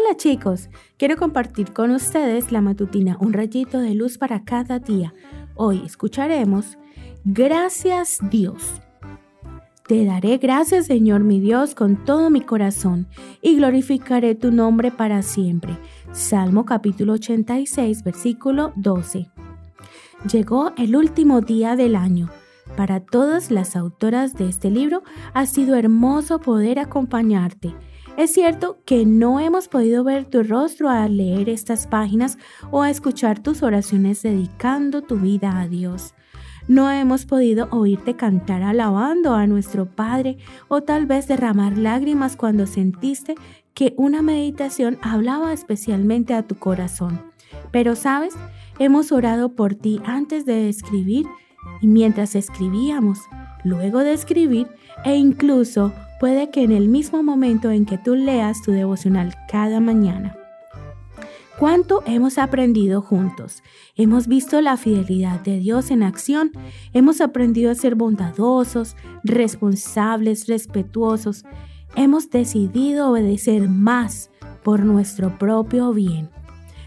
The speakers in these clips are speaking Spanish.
Hola chicos, quiero compartir con ustedes la matutina Un rayito de luz para cada día. Hoy escucharemos Gracias Dios. Te daré gracias Señor mi Dios con todo mi corazón y glorificaré tu nombre para siempre. Salmo capítulo 86 versículo 12. Llegó el último día del año. Para todas las autoras de este libro ha sido hermoso poder acompañarte es cierto que no hemos podido ver tu rostro al leer estas páginas o a escuchar tus oraciones dedicando tu vida a Dios. No hemos podido oírte cantar alabando a nuestro Padre o tal vez derramar lágrimas cuando sentiste que una meditación hablaba especialmente a tu corazón. Pero sabes, hemos orado por ti antes de escribir y mientras escribíamos, luego de escribir e incluso puede que en el mismo momento en que tú leas tu devocional cada mañana. ¿Cuánto hemos aprendido juntos? Hemos visto la fidelidad de Dios en acción. Hemos aprendido a ser bondadosos, responsables, respetuosos. Hemos decidido obedecer más por nuestro propio bien.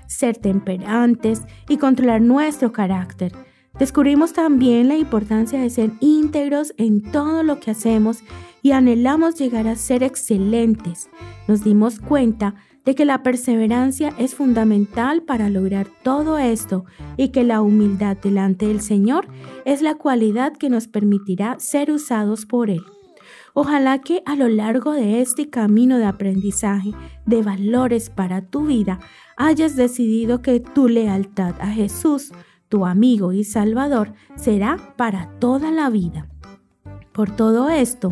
Ser temperantes y controlar nuestro carácter Descubrimos también la importancia de ser íntegros en todo lo que hacemos y anhelamos llegar a ser excelentes. Nos dimos cuenta de que la perseverancia es fundamental para lograr todo esto y que la humildad delante del Señor es la cualidad que nos permitirá ser usados por Él. Ojalá que a lo largo de este camino de aprendizaje de valores para tu vida hayas decidido que tu lealtad a Jesús tu amigo y Salvador, será para toda la vida. Por todo esto,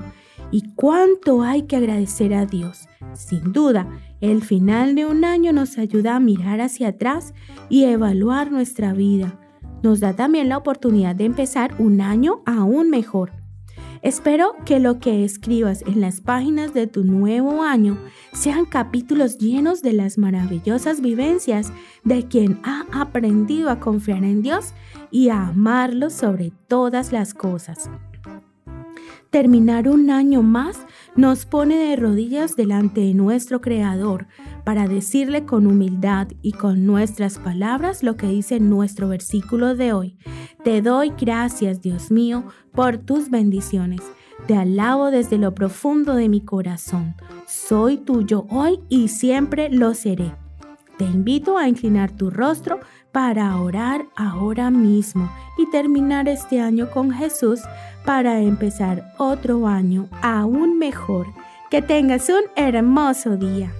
y cuánto hay que agradecer a Dios. Sin duda, el final de un año nos ayuda a mirar hacia atrás y evaluar nuestra vida. Nos da también la oportunidad de empezar un año aún mejor. Espero que lo que escribas en las páginas de tu nuevo año sean capítulos llenos de las maravillosas vivencias de quien ha aprendido a confiar en Dios y a amarlo sobre todas las cosas. Terminar un año más nos pone de rodillas delante de nuestro Creador para decirle con humildad y con nuestras palabras lo que dice nuestro versículo de hoy. Te doy gracias, Dios mío, por tus bendiciones. Te alabo desde lo profundo de mi corazón. Soy tuyo hoy y siempre lo seré. Te invito a inclinar tu rostro para orar ahora mismo y terminar este año con Jesús para empezar otro año aún mejor. Que tengas un hermoso día.